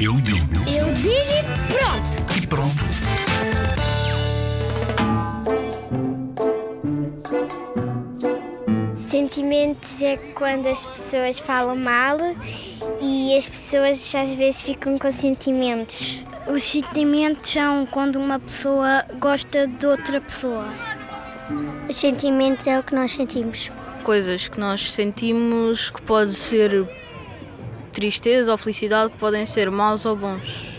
Eu digo Eu digo e pronto. e pronto. Sentimentos é quando as pessoas falam mal e as pessoas às vezes ficam com sentimentos. Os sentimentos são quando uma pessoa gosta de outra pessoa. Os sentimentos é o que nós sentimos. coisas que nós sentimos que pode ser tristeza ou felicidade, que podem ser maus ou bons.